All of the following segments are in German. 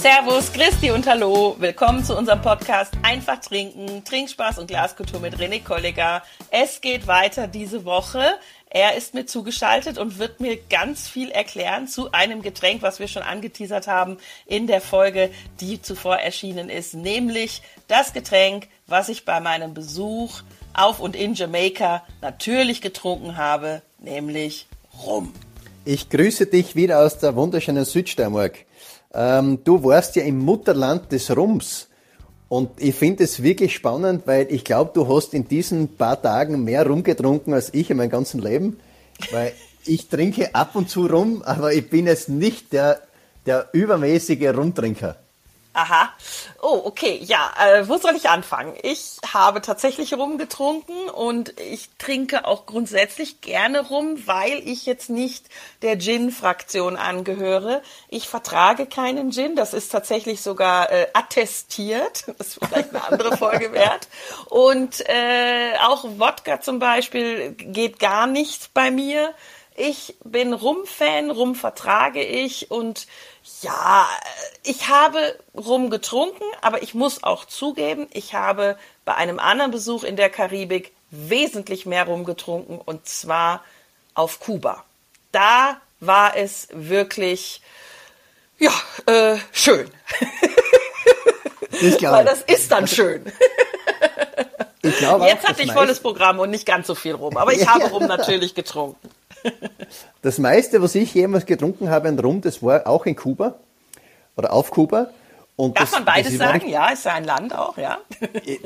Servus, Christi und Hallo. Willkommen zu unserem Podcast Einfach trinken, Trinkspaß und Glaskultur mit René Kollega. Es geht weiter diese Woche. Er ist mir zugeschaltet und wird mir ganz viel erklären zu einem Getränk, was wir schon angeteasert haben in der Folge, die zuvor erschienen ist, nämlich das Getränk, was ich bei meinem Besuch auf und in Jamaika natürlich getrunken habe, nämlich Rum. Ich grüße dich wieder aus der wunderschönen Südsteiermark. Ähm, du warst ja im Mutterland des Rums. Und ich finde es wirklich spannend, weil ich glaube, du hast in diesen paar Tagen mehr Rum getrunken als ich in meinem ganzen Leben. Weil ich trinke ab und zu Rum, aber ich bin jetzt nicht der, der übermäßige Rumtrinker. Aha. Oh, okay. Ja, äh, wo soll ich anfangen? Ich habe tatsächlich Rum getrunken und ich trinke auch grundsätzlich gerne Rum, weil ich jetzt nicht der Gin-Fraktion angehöre. Ich vertrage keinen Gin. Das ist tatsächlich sogar äh, attestiert. Das ist vielleicht eine andere Folge wert. Und äh, auch Wodka zum Beispiel geht gar nicht bei mir. Ich bin Rum-Fan, Rum vertrage ich und ja, ich habe Rum getrunken, aber ich muss auch zugeben, ich habe bei einem anderen Besuch in der Karibik wesentlich mehr Rum getrunken und zwar auf Kuba. Da war es wirklich, ja, äh, schön. Ich Weil das ist dann schön. Ich glaube Jetzt hatte ich volles Programm und nicht ganz so viel Rum, aber ich habe Rum natürlich getrunken. Das meiste, was ich jemals getrunken habe an Rum, das war auch in Kuba oder auf Kuba. Und Darf das, man beides sagen? Ja, ist ja ein Land auch, ja.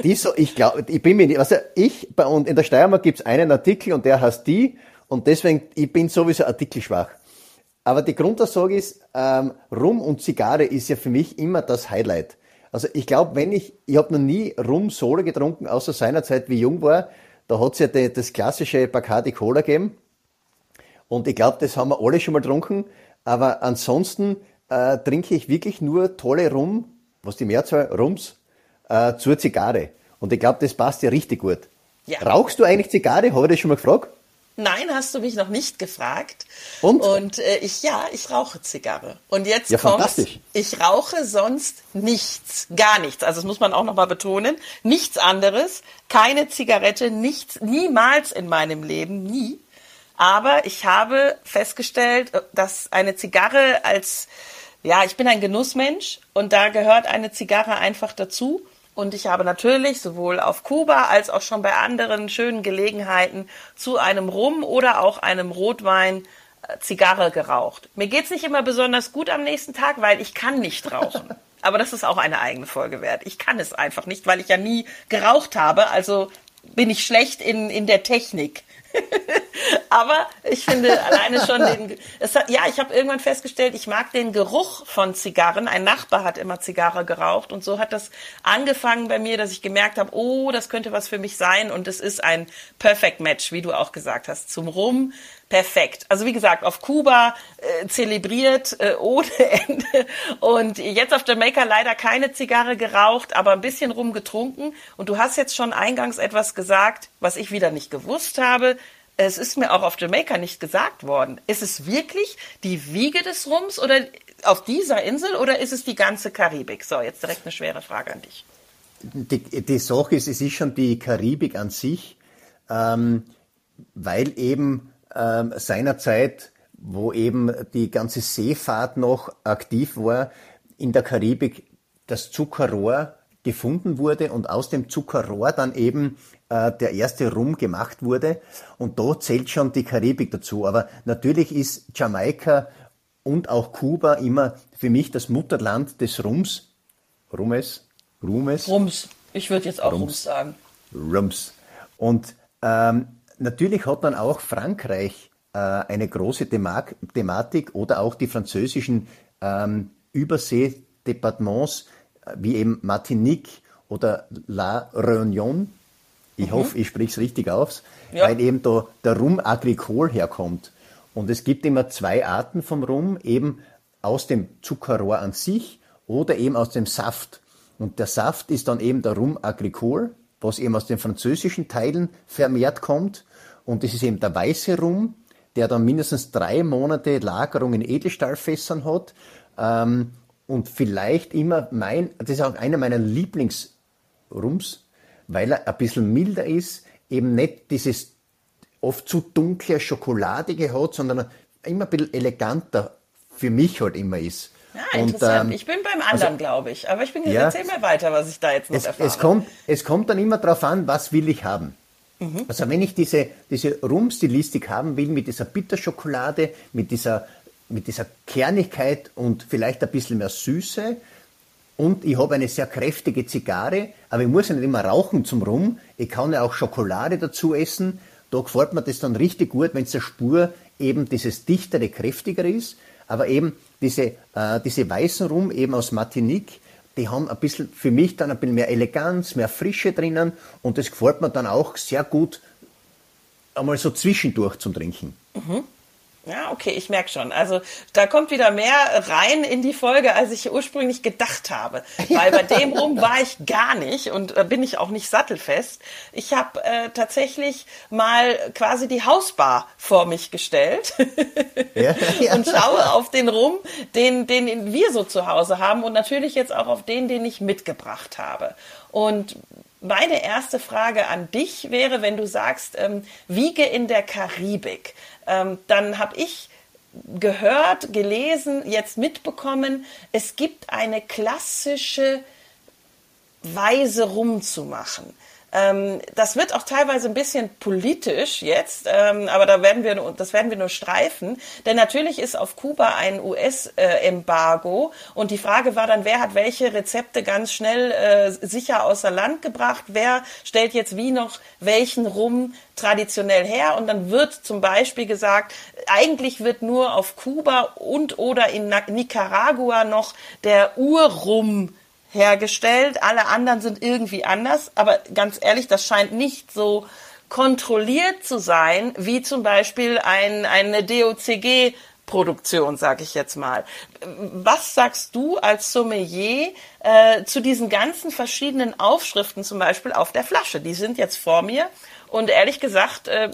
Die so, ich glaube, ich bin mir nicht, also ich, bei, und in der Steiermark gibt es einen Artikel und der heißt die und deswegen, ich bin sowieso artikelschwach. Aber die Grundaussage ist, ähm, Rum und Zigarre ist ja für mich immer das Highlight. Also ich glaube, wenn ich, ich habe noch nie Rum Solo getrunken, außer seinerzeit, wie ich jung war, da hat es ja die, das klassische Bacardi Cola gegeben. Und ich glaube, das haben wir alle schon mal getrunken. Aber ansonsten äh, trinke ich wirklich nur tolle Rum, was die Mehrzahl Rums, äh, zur Zigarre. Und ich glaube, das passt ja richtig gut. Ja. Rauchst du eigentlich Zigarre? Habe ich das schon mal gefragt? Nein, hast du mich noch nicht gefragt. Und? Und äh, ich, ja, ich rauche Zigarre. Und jetzt ja, kommt, ich rauche sonst nichts, gar nichts. Also das muss man auch nochmal betonen. Nichts anderes, keine Zigarette, nichts, niemals in meinem Leben, nie. Aber ich habe festgestellt, äh, dass eine Zigarre als, ja, ich bin ein Genussmensch und da gehört eine Zigarre einfach dazu. Und ich habe natürlich sowohl auf Kuba als auch schon bei anderen schönen Gelegenheiten zu einem Rum oder auch einem Rotwein äh, Zigarre geraucht. Mir geht's nicht immer besonders gut am nächsten Tag, weil ich kann nicht rauchen. Aber das ist auch eine eigene Folge wert. Ich kann es einfach nicht, weil ich ja nie geraucht habe. Also bin ich schlecht in, in der Technik. Aber ich finde alleine schon den, es hat, ja, ich habe irgendwann festgestellt, ich mag den Geruch von Zigarren. Ein Nachbar hat immer Zigarre geraucht und so hat das angefangen bei mir, dass ich gemerkt habe, oh, das könnte was für mich sein und es ist ein Perfect Match, wie du auch gesagt hast, zum Rum. Perfekt. Also wie gesagt, auf Kuba äh, zelebriert äh, ohne Ende und jetzt auf Jamaica leider keine Zigarre geraucht, aber ein bisschen rum getrunken. Und du hast jetzt schon eingangs etwas gesagt, was ich wieder nicht gewusst habe es ist mir auch auf Jamaika nicht gesagt worden. Ist es wirklich die Wiege des Rums oder auf dieser Insel oder ist es die ganze Karibik? So, jetzt direkt eine schwere Frage an dich. Die, die Sache ist, es ist schon die Karibik an sich, ähm, weil eben ähm, seinerzeit, wo eben die ganze Seefahrt noch aktiv war, in der Karibik das Zuckerrohr gefunden wurde und aus dem Zuckerrohr dann eben äh, der erste Rum gemacht wurde. Und da zählt schon die Karibik dazu. Aber natürlich ist Jamaika und auch Kuba immer für mich das Mutterland des Rums. Rumes? Rumes? Rums. Ich würde jetzt auch Rums, Rums sagen. Rums. Und ähm, natürlich hat dann auch Frankreich äh, eine große Thema Thematik oder auch die französischen ähm, Übersee-Departements wie eben Martinique oder La Réunion. Ich mhm. hoffe, ich spreche es richtig aus, ja. weil eben da der Rum agricole herkommt. Und es gibt immer zwei Arten vom Rum, eben aus dem Zuckerrohr an sich oder eben aus dem Saft. Und der Saft ist dann eben der Rum agricole, was eben aus den französischen Teilen vermehrt kommt. Und das ist eben der weiße Rum, der dann mindestens drei Monate Lagerung in Edelstahlfässern hat. Ähm, und vielleicht immer mein, das ist auch einer meiner Lieblingsrums, weil er ein bisschen milder ist, eben nicht dieses oft zu dunkle Schokoladige hat, sondern immer ein bisschen eleganter für mich halt immer ist. Ja, interessant. Und, ähm, ich bin beim anderen, also, glaube ich. Aber ich bin jetzt, ja, erzähl mal weiter, was ich da jetzt noch es, erfahre. Es kommt, es kommt dann immer darauf an, was will ich haben. Mhm. Also wenn ich diese, diese Rum-Stilistik haben will, mit dieser Bitterschokolade, mit dieser, mit dieser Kernigkeit und vielleicht ein bisschen mehr Süße, und ich habe eine sehr kräftige Zigarre, aber ich muss ja nicht immer rauchen zum Rum. Ich kann ja auch Schokolade dazu essen. Da gefällt mir das dann richtig gut, wenn es der Spur eben dieses dichtere, kräftigere ist. Aber eben diese, äh, diese weißen Rum eben aus Martinique, die haben ein bisschen, für mich dann ein bisschen mehr Eleganz, mehr Frische drinnen und das gefällt mir dann auch sehr gut einmal so zwischendurch zum Trinken. Mhm. Ja, okay, ich merke schon. Also da kommt wieder mehr rein in die Folge, als ich ursprünglich gedacht habe. Weil bei dem rum war ich gar nicht und äh, bin ich auch nicht sattelfest. Ich habe äh, tatsächlich mal quasi die Hausbar vor mich gestellt ja, ja. und schaue auf den Rum, den, den wir so zu Hause haben und natürlich jetzt auch auf den, den ich mitgebracht habe. Und meine erste Frage an dich wäre, wenn du sagst, ähm, wiege in der Karibik ähm, dann habe ich gehört, gelesen, jetzt mitbekommen, es gibt eine klassische Weise rumzumachen. Ähm, das wird auch teilweise ein bisschen politisch jetzt, ähm, aber da werden wir, das werden wir nur streifen. Denn natürlich ist auf Kuba ein US-Embargo und die Frage war dann, wer hat welche Rezepte ganz schnell äh, sicher außer Land gebracht, wer stellt jetzt wie noch welchen Rum traditionell her? Und dann wird zum Beispiel gesagt, eigentlich wird nur auf Kuba und oder in Nicaragua noch der Urrum hergestellt. Alle anderen sind irgendwie anders. Aber ganz ehrlich, das scheint nicht so kontrolliert zu sein, wie zum Beispiel ein, eine DOCG Produktion, sage ich jetzt mal. Was sagst du als Sommelier äh, zu diesen ganzen verschiedenen Aufschriften, zum Beispiel auf der Flasche? Die sind jetzt vor mir und ehrlich gesagt, äh,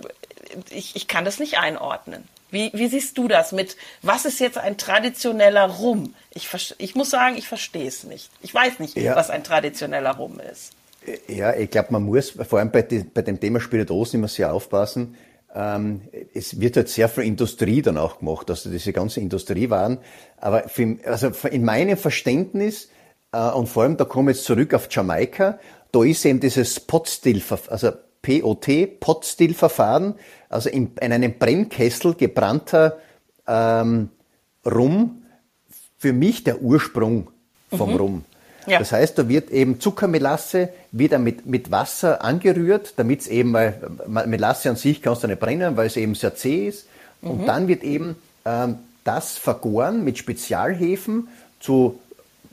ich, ich kann das nicht einordnen. Wie, wie siehst du das mit, was ist jetzt ein traditioneller Rum? Ich, ich muss sagen, ich verstehe es nicht. Ich weiß nicht, ja. was ein traditioneller Rum ist. Ja, ich glaube, man muss vor allem bei, die, bei dem Thema Spirituosen immer sehr aufpassen. Ähm, es wird halt sehr viel Industrie dann auch gemacht, also diese ganze Industriewaren. Aber für, also in meinem Verständnis, äh, und vor allem, da komme ich jetzt zurück auf Jamaika, da ist eben dieses Pot-Still, also POT, Pot-Still-Verfahren, also in, in einem Brennkessel gebrannter ähm, Rum, für mich der Ursprung vom mhm. Rum. Ja. Das heißt, da wird eben Zuckermelasse wieder mit, mit Wasser angerührt, damit es eben, weil Melasse an sich kannst du nicht brennen, weil es eben sehr zäh ist. Mhm. Und dann wird eben ähm, das vergoren mit Spezialhefen zu,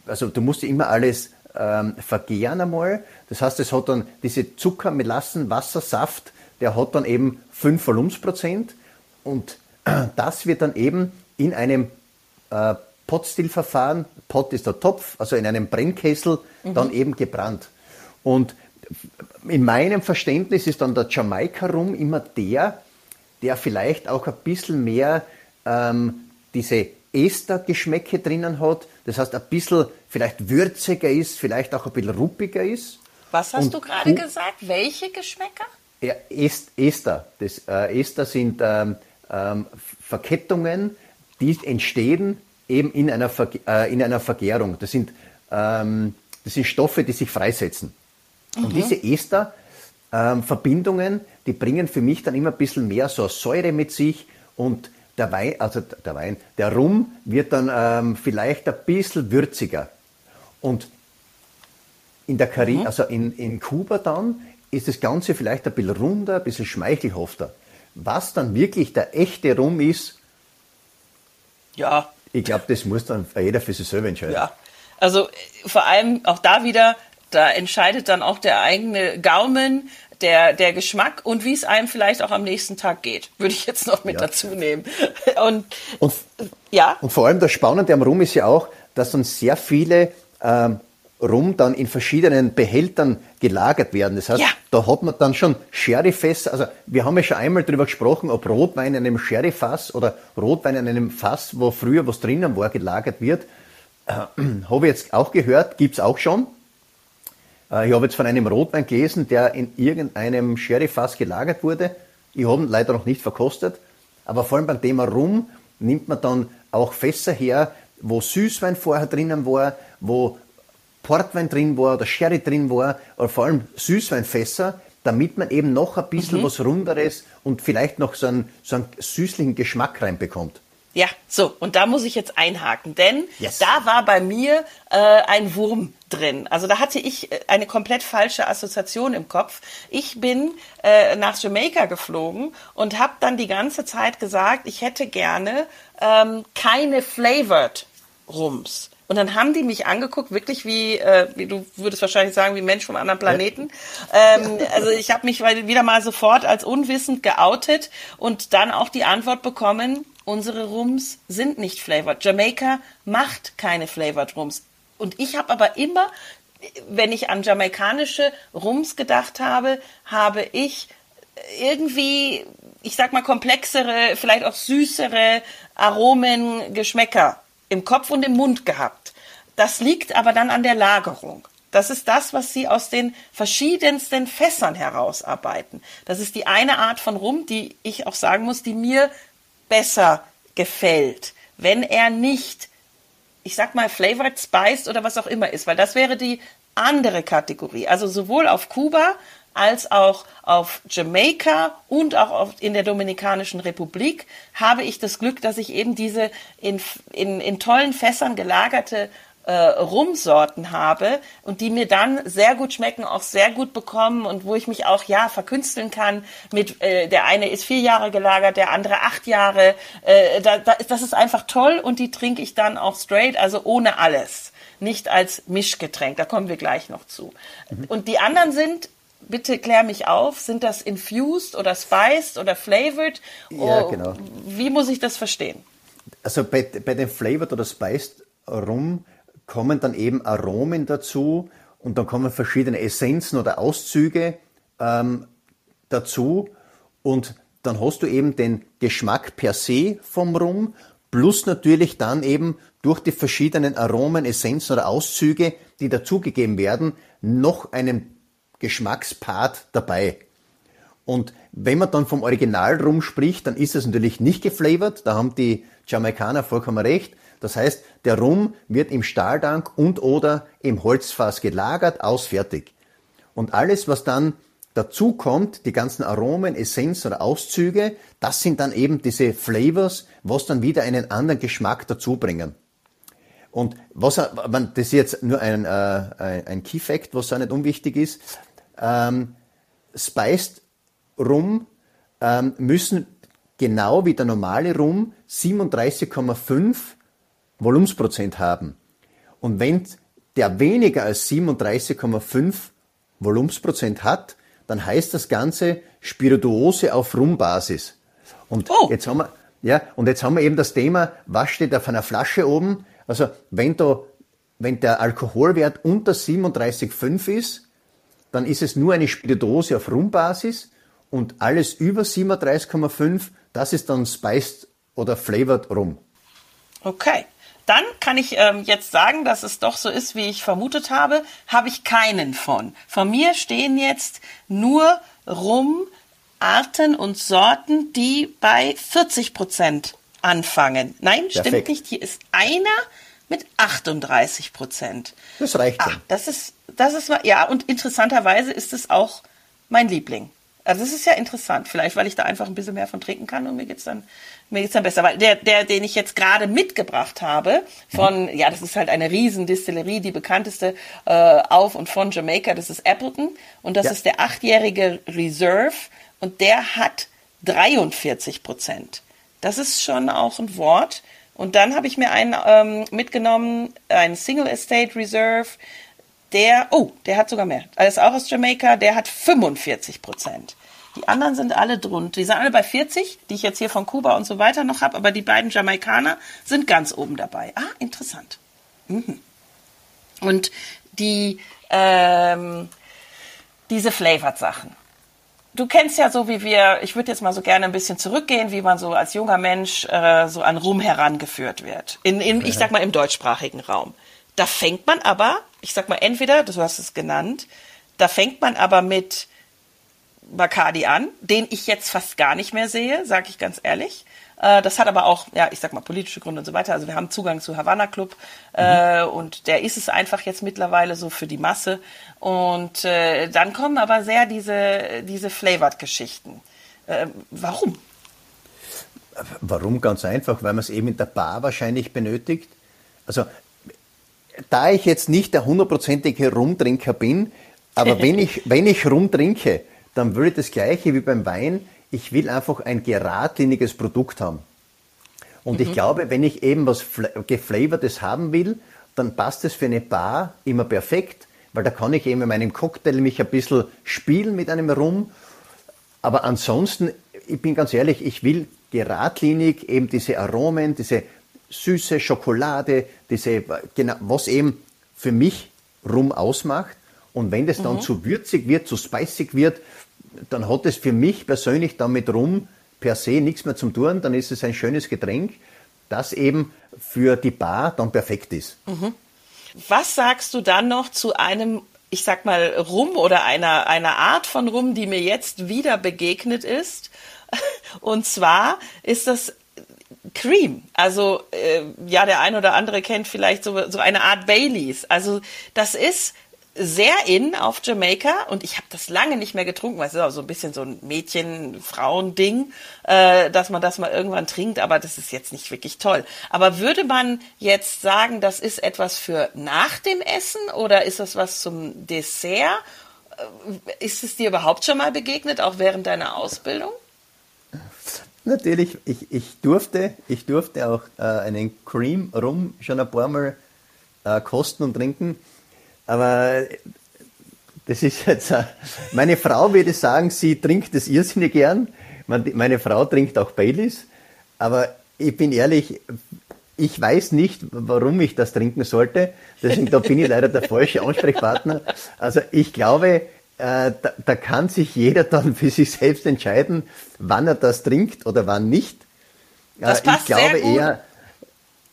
also du musst immer alles ähm, vergären einmal. Das heißt, es hat dann diese Zuckermelassen, Wassersaft, der hat dann eben 5 Volumensprozent und das wird dann eben in einem äh, Potstillverfahren, Pot ist der Topf, also in einem Brennkessel, mhm. dann eben gebrannt. Und in meinem Verständnis ist dann der Jamaika-Rum immer der, der vielleicht auch ein bisschen mehr ähm, diese Ester-Geschmäcke drinnen hat. Das heißt, ein bisschen vielleicht würziger ist, vielleicht auch ein bisschen ruppiger ist. Was hast Und du gerade gesagt? Welche Geschmäcker? Ja, Ester. Das, äh, Ester sind ähm, ähm, Verkettungen, die entstehen eben in einer, Ver äh, in einer Vergärung. Das sind, ähm, das sind Stoffe, die sich freisetzen. Mhm. Und diese Ester-Verbindungen, ähm, die bringen für mich dann immer ein bisschen mehr so Säure mit sich und der Wein, also der Wein, der Rum wird dann ähm, vielleicht ein bisschen würziger. Und in der Karibik, mhm. also in, in Kuba dann, ist das Ganze vielleicht ein bisschen runder, ein bisschen schmeichelhafter. Was dann wirklich der echte Rum ist, ja. Ich glaube, das muss dann jeder für sich selber entscheiden. Ja. Also vor allem auch da wieder, da entscheidet dann auch der eigene Gaumen, der, der Geschmack und wie es einem vielleicht auch am nächsten Tag geht, würde ich jetzt noch mit ja. dazu nehmen. Und, und, ja. Und vor allem das Spannende am Rum ist ja auch, dass dann sehr viele ähm, Rum dann in verschiedenen Behältern gelagert werden. Das heißt, ja. da hat man dann schon Sherryfässer. Also wir haben ja schon einmal darüber gesprochen, ob Rotwein in einem Sherryfass oder Rotwein in einem Fass, wo früher was drinnen war, gelagert wird. äh, habe ich jetzt auch gehört, gibt's auch schon. Äh, ich habe jetzt von einem Rotwein gelesen, der in irgendeinem Sherryfass gelagert wurde. Ich habe ihn leider noch nicht verkostet. Aber vor allem beim Thema Rum nimmt man dann auch Fässer her, wo Süßwein vorher drinnen war, wo Portwein drin war oder Sherry drin war, oder vor allem Süßweinfässer, damit man eben noch ein bisschen mhm. was Runderes und vielleicht noch so einen, so einen süßlichen Geschmack reinbekommt. Ja, so, und da muss ich jetzt einhaken, denn yes. da war bei mir äh, ein Wurm drin. Also da hatte ich äh, eine komplett falsche Assoziation im Kopf. Ich bin äh, nach Jamaica geflogen und habe dann die ganze Zeit gesagt, ich hätte gerne ähm, keine flavored Rums. Und dann haben die mich angeguckt, wirklich wie, äh, wie du würdest wahrscheinlich sagen, wie Mensch vom anderen Planeten. Ähm, also ich habe mich wieder mal sofort als unwissend geoutet und dann auch die Antwort bekommen, unsere Rums sind nicht flavored. Jamaica macht keine flavored Rums. Und ich habe aber immer, wenn ich an jamaikanische Rums gedacht habe, habe ich irgendwie, ich sag mal, komplexere, vielleicht auch süßere Aromen, Geschmäcker im Kopf und im Mund gehabt. Das liegt aber dann an der Lagerung. Das ist das, was sie aus den verschiedensten Fässern herausarbeiten. Das ist die eine Art von Rum, die ich auch sagen muss, die mir besser gefällt, wenn er nicht, ich sag mal, flavored, spiced oder was auch immer ist, weil das wäre die andere Kategorie. Also sowohl auf Kuba als auch auf Jamaika und auch in der Dominikanischen Republik habe ich das Glück, dass ich eben diese in, in, in tollen Fässern gelagerte äh, Rumsorten habe und die mir dann sehr gut schmecken, auch sehr gut bekommen und wo ich mich auch ja verkünsteln kann. Mit äh, der eine ist vier Jahre gelagert, der andere acht Jahre. Äh, da, da, das ist einfach toll und die trinke ich dann auch straight, also ohne alles, nicht als Mischgetränk. Da kommen wir gleich noch zu. Mhm. Und die anderen sind bitte klär mich auf, sind das infused oder spiced oder flavored? Ja, oh, genau. Wie muss ich das verstehen? Also bei, bei den flavored oder spiced Rum kommen dann eben Aromen dazu und dann kommen verschiedene Essenzen oder Auszüge ähm, dazu. Und dann hast du eben den Geschmack per se vom Rum plus natürlich dann eben durch die verschiedenen Aromen, Essenzen oder Auszüge, die dazugegeben werden, noch einen Geschmackspart dabei. Und wenn man dann vom Original Rum spricht, dann ist es natürlich nicht geflavored, da haben die Jamaikaner vollkommen recht, das heißt, der Rum wird im Stahltank und oder im Holzfass gelagert, ausfertig. Und alles, was dann dazu kommt, die ganzen Aromen, Essenzen oder Auszüge, das sind dann eben diese Flavors, was dann wieder einen anderen Geschmack dazu bringen. Und was, das ist jetzt nur ein, äh, ein Key Fact, was auch nicht unwichtig ist. Ähm, Spiced Rum ähm, müssen genau wie der normale Rum 37,5 Volumensprozent haben. Und wenn der weniger als 37,5 Volumensprozent hat, dann heißt das Ganze Spirituose auf Rumbasis. Und oh. jetzt haben wir, ja, und jetzt haben wir eben das Thema, was steht auf einer Flasche oben? Also, wenn da, wenn der Alkoholwert unter 37,5 ist, dann ist es nur eine Spirituose auf Rumbasis und alles über 37,5, das ist dann spiced oder flavored Rum. Okay dann kann ich ähm, jetzt sagen, dass es doch so ist, wie ich vermutet habe, habe ich keinen von. Von mir stehen jetzt nur Rumarten und Sorten, die bei 40 Prozent anfangen. Nein, Perfekt. stimmt nicht. Hier ist einer mit 38 Prozent. Das reicht schon. Ah, das ist, das ist, ja, und interessanterweise ist es auch mein Liebling. Also das ist ja interessant, vielleicht weil ich da einfach ein bisschen mehr von trinken kann und mir geht's dann mir geht's dann besser, weil der der den ich jetzt gerade mitgebracht habe von mhm. ja, das ist halt eine Riesendistillerie, die bekannteste äh, auf und von Jamaica, das ist Appleton und das ja. ist der achtjährige Reserve und der hat 43 Prozent. Das ist schon auch ein Wort. Und dann habe ich mir einen ähm, mitgenommen, einen Single Estate Reserve, der, oh, der hat sogar mehr. Alles auch aus Jamaika, der hat 45 Prozent. Die anderen sind alle drunter. Die sind alle bei 40, die ich jetzt hier von Kuba und so weiter noch habe, aber die beiden Jamaikaner sind ganz oben dabei. Ah, interessant. Mhm. Und die, ähm, diese Flavored-Sachen, du kennst ja so, wie wir, ich würde jetzt mal so gerne ein bisschen zurückgehen, wie man so als junger Mensch äh, so an Rum herangeführt wird. In, in, ich sag mal, im deutschsprachigen Raum. Da fängt man aber, ich sag mal, entweder, du hast es genannt, da fängt man aber mit Bacardi an, den ich jetzt fast gar nicht mehr sehe, sage ich ganz ehrlich. Äh, das hat aber auch, ja, ich sag mal, politische Gründe und so weiter. Also wir haben Zugang zu Havana Club äh, mhm. und der ist es einfach jetzt mittlerweile so für die Masse. Und äh, dann kommen aber sehr diese, diese Flavored-Geschichten. Äh, warum? Warum? Ganz einfach, weil man es eben in der Bar wahrscheinlich benötigt. Also, da ich jetzt nicht der hundertprozentige Rumtrinker bin, aber wenn ich, wenn ich rumtrinke, dann würde das Gleiche wie beim Wein ich will einfach ein geradliniges Produkt haben. Und mhm. ich glaube, wenn ich eben was Geflavortes haben will, dann passt es für eine Bar immer perfekt, weil da kann ich eben in meinem Cocktail mich ein bisschen spielen mit einem Rum. Aber ansonsten, ich bin ganz ehrlich, ich will geradlinig eben diese Aromen, diese süße Schokolade, diese, genau, was eben für mich Rum ausmacht. Und wenn das dann mhm. zu würzig wird, zu spicig wird, dann hat es für mich persönlich damit rum per se nichts mehr zum tun. Dann ist es ein schönes Getränk, das eben für die Bar dann perfekt ist. Mhm. Was sagst du dann noch zu einem, ich sag mal, Rum oder einer, einer Art von Rum, die mir jetzt wieder begegnet ist? Und zwar ist das Cream. Also äh, ja, der ein oder andere kennt vielleicht so, so eine Art Baileys. Also das ist sehr in auf Jamaika und ich habe das lange nicht mehr getrunken, weil es ist auch so ein bisschen so ein Mädchen-Frauen-Ding, äh, dass man das mal irgendwann trinkt, aber das ist jetzt nicht wirklich toll. Aber würde man jetzt sagen, das ist etwas für nach dem Essen oder ist das was zum Dessert? Äh, ist es dir überhaupt schon mal begegnet, auch während deiner Ausbildung? Natürlich, ich, ich durfte, ich durfte auch äh, einen Cream Rum schon ein paar Mal äh, kosten und trinken. Aber das ist jetzt, meine Frau würde sagen, sie trinkt das irrsinnig gern. Meine Frau trinkt auch Baileys. Aber ich bin ehrlich, ich weiß nicht, warum ich das trinken sollte. Deswegen, da bin ich leider der falsche Ansprechpartner. Also ich glaube, äh, da, da, kann sich jeder dann für sich selbst entscheiden, wann er das trinkt oder wann nicht. Das äh, passt ich glaube sehr gut. eher,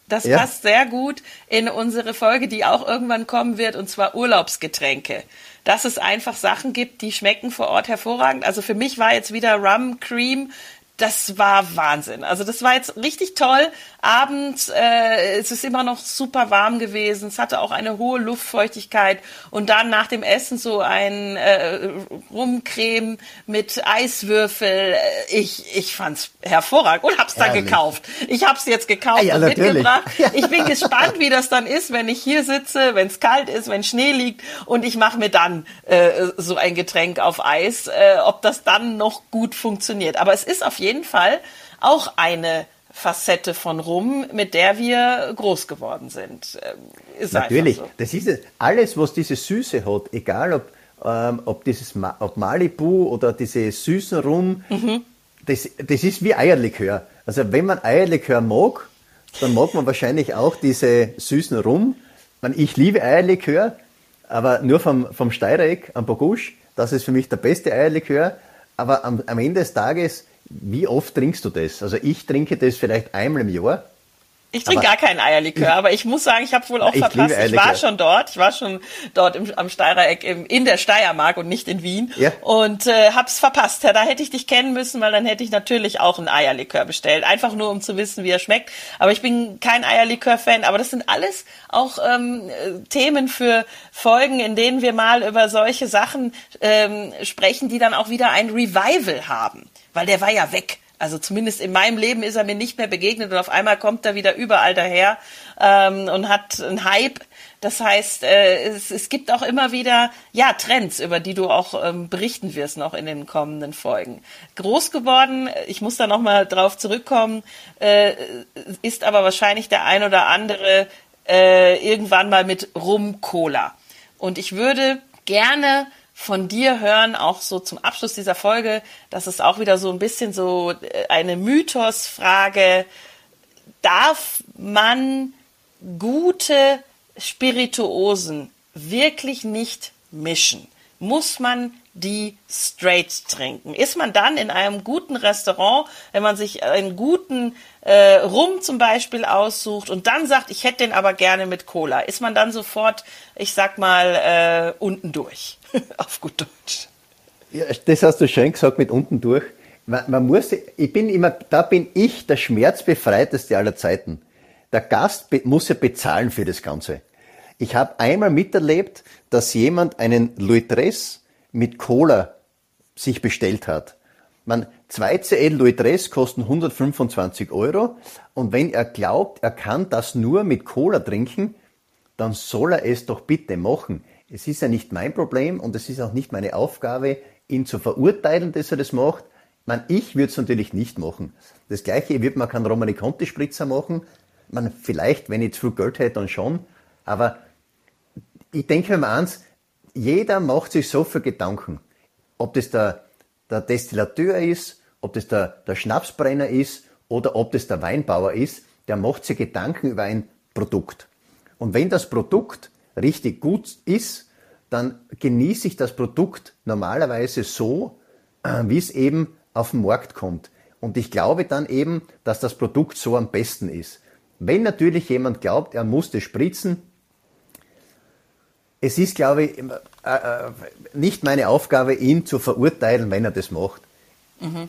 das ja. passt sehr gut in unsere Folge, die auch irgendwann kommen wird, und zwar Urlaubsgetränke. Dass es einfach Sachen gibt, die schmecken vor Ort hervorragend. Also für mich war jetzt wieder Rum Cream das war Wahnsinn. Also das war jetzt richtig toll. Abends, äh, es ist immer noch super warm gewesen. Es hatte auch eine hohe Luftfeuchtigkeit. Und dann nach dem Essen so ein äh, Rumcreme mit Eiswürfel. Äh, ich, ich fand's hervorragend und hab's dann Ehrlich? gekauft. Ich hab's jetzt gekauft ah, ja, und natürlich. mitgebracht. Ich bin gespannt, wie das dann ist, wenn ich hier sitze, wenn es kalt ist, wenn Schnee liegt und ich mache mir dann äh, so ein Getränk auf Eis, äh, ob das dann noch gut funktioniert. Aber es ist auf jeden Fall auch eine Facette von Rum, mit der wir groß geworden sind. Ähm, ist Natürlich, so. das ist es. Alles, was diese Süße hat, egal ob, ähm, ob dieses Ma ob Malibu oder diese süßen Rum, mhm. das, das ist wie Eierlikör. Also wenn man Eierlikör mag, dann mag man wahrscheinlich auch diese süßen Rum. Ich liebe Eierlikör, aber nur vom, vom Steireck am Bogusch. Das ist für mich der beste Eierlikör. Aber am, am Ende des Tages wie oft trinkst du das? Also ich trinke das vielleicht einmal im Jahr. Ich trinke gar keinen Eierlikör, aber ich muss sagen, ich habe wohl auch ich verpasst. Ich war schon dort, ich war schon dort im, am Steirereck im, in der Steiermark und nicht in Wien ja. und äh, hab's verpasst. Ja, da hätte ich dich kennen müssen, weil dann hätte ich natürlich auch einen Eierlikör bestellt, einfach nur um zu wissen, wie er schmeckt. Aber ich bin kein Eierlikör-Fan. Aber das sind alles auch ähm, Themen für Folgen, in denen wir mal über solche Sachen ähm, sprechen, die dann auch wieder ein Revival haben weil der war ja weg. Also zumindest in meinem Leben ist er mir nicht mehr begegnet und auf einmal kommt er wieder überall daher ähm, und hat einen Hype. Das heißt, äh, es, es gibt auch immer wieder ja Trends, über die du auch ähm, berichten wirst noch in den kommenden Folgen. Groß geworden, ich muss da noch mal drauf zurückkommen, äh, ist aber wahrscheinlich der ein oder andere äh, irgendwann mal mit Rum Cola. Und ich würde gerne von dir hören, auch so zum Abschluss dieser Folge, das ist auch wieder so ein bisschen so äh, eine Mythosfrage. Darf man gute Spirituosen wirklich nicht mischen? Muss man die straight trinken? Ist man dann in einem guten Restaurant, wenn man sich einen guten äh, Rum zum Beispiel aussucht und dann sagt, ich hätte den aber gerne mit Cola, ist man dann sofort, ich sag mal, äh, unten durch, auf gut Deutsch? Ja, das hast du schön gesagt mit unten durch. Man, man muss, ich bin immer, da bin ich der schmerzbefreiteste aller Zeiten. Der Gast muss ja bezahlen für das Ganze. Ich habe einmal miterlebt, dass jemand einen Louis mit Cola sich bestellt hat. Man, 2 CL Louis kosten 125 Euro und wenn er glaubt, er kann das nur mit Cola trinken, dann soll er es doch bitte machen. Es ist ja nicht mein Problem und es ist auch nicht meine Aufgabe, ihn zu verurteilen, dass er das macht. Man, ich würde es natürlich nicht machen. Das gleiche wird man keinen Romani Conti Spritzer machen. Man, vielleicht, wenn ich zu viel Geld hätte, dann schon. Aber ich denke mir eins, jeder macht sich so viel Gedanken. Ob das der, der Destillateur ist, ob das der, der Schnapsbrenner ist oder ob das der Weinbauer ist, der macht sich Gedanken über ein Produkt. Und wenn das Produkt richtig gut ist, dann genieße ich das Produkt normalerweise so, äh, wie es eben auf den Markt kommt. Und ich glaube dann eben, dass das Produkt so am besten ist. Wenn natürlich jemand glaubt, er muss das spritzen, es ist, glaube ich, äh, äh, nicht meine Aufgabe, ihn zu verurteilen, wenn er das macht. Mhm.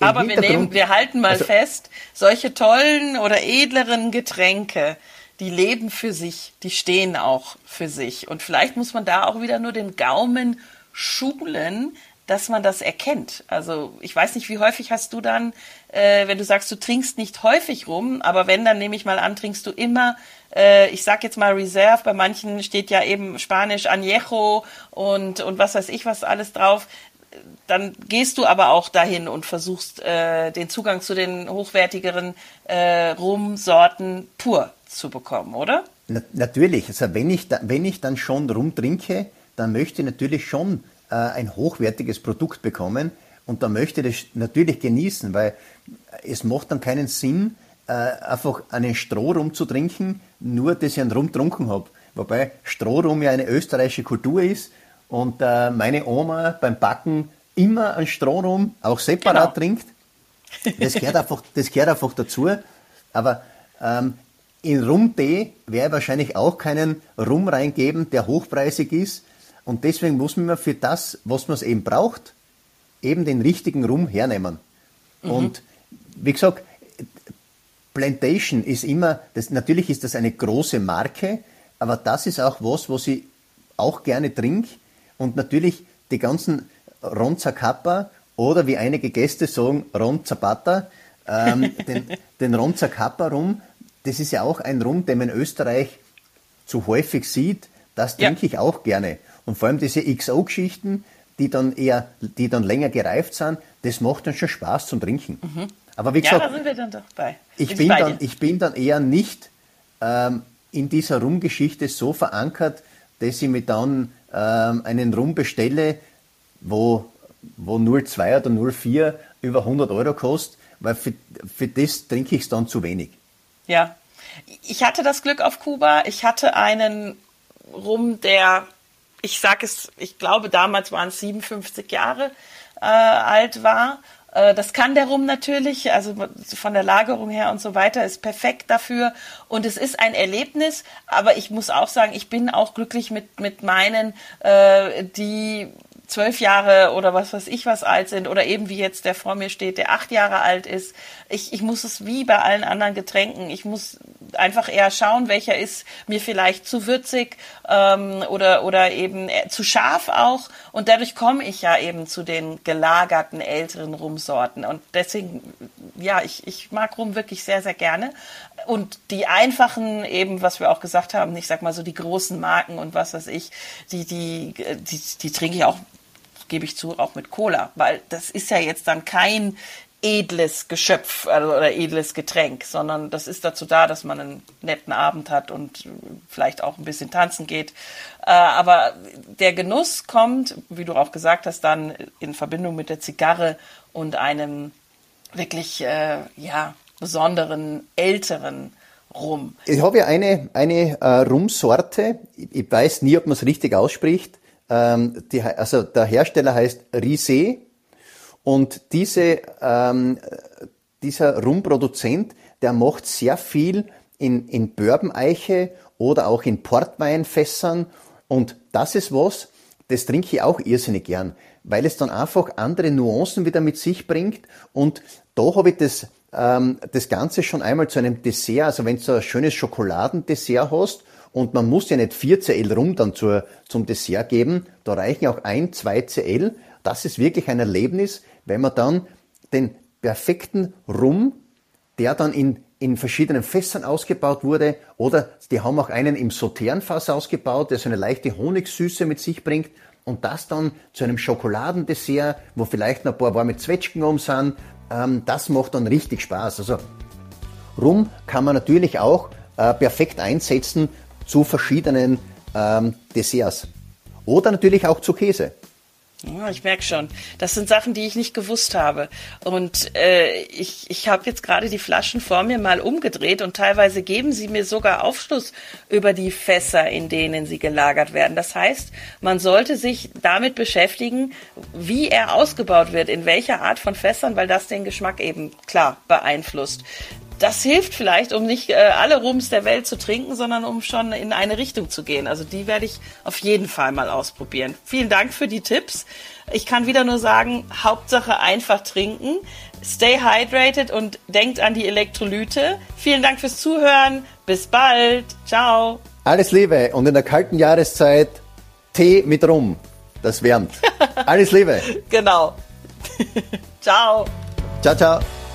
Aber wir, nehmen, wir halten mal also, fest, solche tollen oder edleren Getränke, die leben für sich, die stehen auch für sich. Und vielleicht muss man da auch wieder nur den Gaumen schulen, dass man das erkennt. Also ich weiß nicht, wie häufig hast du dann, äh, wenn du sagst, du trinkst nicht häufig rum, aber wenn, dann nehme ich mal an, trinkst du immer, äh, ich sag jetzt mal Reserve, bei manchen steht ja eben Spanisch Añejo und, und was weiß ich was alles drauf. Dann gehst du aber auch dahin und versuchst äh, den Zugang zu den hochwertigeren äh, Rumsorten pur zu bekommen, oder? Na, natürlich. Also wenn ich, da, wenn ich dann schon Rum trinke, dann möchte ich natürlich schon ein hochwertiges Produkt bekommen und da möchte ich das natürlich genießen, weil es macht dann keinen Sinn, äh, einfach einen Strohrum zu trinken, nur dass ich einen Rum getrunken habe. Wobei Strohrum ja eine österreichische Kultur ist und äh, meine Oma beim Backen immer einen Strohrum auch separat genau. trinkt. Das gehört, einfach, das gehört einfach dazu. Aber ähm, in Rum-Tee werde ich wahrscheinlich auch keinen Rum reingeben, der hochpreisig ist, und deswegen muss man für das, was man eben braucht, eben den richtigen Rum hernehmen. Mhm. Und wie gesagt, Plantation ist immer, das, natürlich ist das eine große Marke, aber das ist auch was, was ich auch gerne trinke. Und natürlich die ganzen Ron Zacapa oder wie einige Gäste sagen, Ron Zapata, ähm, den, den Ron Zacapa Rum, das ist ja auch ein Rum, den man in Österreich zu häufig sieht. Das trinke ja. ich auch gerne. Und vor allem diese XO-Geschichten, die dann eher, die dann länger gereift sind, das macht dann schon Spaß zum Trinken. Mhm. Aber wie gesagt, ja, da sind wir dann doch bei. Ich bin, bei dann, ich bin dann eher nicht ähm, in dieser Rumgeschichte so verankert, dass ich mir dann ähm, einen Rum bestelle, wo, wo 0,2 oder 0,4 über 100 Euro kostet, weil für, für das trinke ich es dann zu wenig. Ja, ich hatte das Glück auf Kuba. Ich hatte einen Rum, der ich sage es, ich glaube damals waren es 57 Jahre äh, alt war. Äh, das kann der Rum natürlich, also von der Lagerung her und so weiter, ist perfekt dafür. Und es ist ein Erlebnis, aber ich muss auch sagen, ich bin auch glücklich mit, mit meinen, äh, die zwölf Jahre oder was weiß ich was alt sind oder eben wie jetzt der vor mir steht, der acht Jahre alt ist. Ich, ich muss es wie bei allen anderen Getränken, ich muss einfach eher schauen, welcher ist mir vielleicht zu würzig ähm, oder, oder eben zu scharf auch. Und dadurch komme ich ja eben zu den gelagerten älteren Rumsorten. Und deswegen, ja, ich, ich mag Rum wirklich sehr, sehr gerne. Und die einfachen, eben, was wir auch gesagt haben, ich sag mal so die großen Marken und was weiß ich, die, die, die, die trinke ich auch gebe ich zu, auch mit Cola, weil das ist ja jetzt dann kein edles Geschöpf also, oder edles Getränk, sondern das ist dazu da, dass man einen netten Abend hat und vielleicht auch ein bisschen tanzen geht. Äh, aber der Genuss kommt, wie du auch gesagt hast, dann in Verbindung mit der Zigarre und einem wirklich äh, ja besonderen älteren Rum. Ich habe ja eine eine äh, Rumsorte. Ich weiß nie, ob man es richtig ausspricht. ähm, also der Hersteller heißt Risé und diese, ähm, dieser Rumproduzent, der macht sehr viel in, in Bourbon-Eiche oder auch in Portweinfässern und das ist was, das trinke ich auch irrsinnig gern, weil es dann einfach andere Nuancen wieder mit sich bringt und da habe ich das, ähm, das Ganze schon einmal zu einem Dessert, also wenn du ein schönes Schokoladendessert hast und man muss ja nicht 4 CL rum dann zur, zum Dessert geben. Da reichen auch ein, zwei CL. Das ist wirklich ein Erlebnis, wenn man dann den perfekten Rum, der dann in, in verschiedenen Fässern ausgebaut wurde, oder die haben auch einen im Sauternfass ausgebaut, der so eine leichte Honigsüße mit sich bringt, und das dann zu einem Schokoladendessert, wo vielleicht noch ein paar warme Zwetschgen um sind, ähm, das macht dann richtig Spaß. Also Rum kann man natürlich auch äh, perfekt einsetzen zu verschiedenen ähm, Desserts. Oder natürlich auch zu Käse. Ich merke schon. Das sind Sachen, die ich nicht gewusst habe. Und äh, ich, ich habe jetzt gerade die Flaschen vor mir mal umgedreht und teilweise geben sie mir sogar Aufschluss über die Fässer, in denen sie gelagert werden. Das heißt, man sollte sich damit beschäftigen, wie er ausgebaut wird, in welcher Art von Fässern, weil das den Geschmack eben klar beeinflusst das hilft vielleicht, um nicht äh, alle Rums der Welt zu trinken, sondern um schon in eine Richtung zu gehen. Also die werde ich auf jeden Fall mal ausprobieren. Vielen Dank für die Tipps. Ich kann wieder nur sagen, Hauptsache einfach trinken. Stay hydrated und denkt an die Elektrolyte. Vielen Dank fürs Zuhören. Bis bald. Ciao. Alles Liebe und in der kalten Jahreszeit Tee mit Rum. Das wärmt. Alles Liebe. genau. ciao. Ciao, ciao.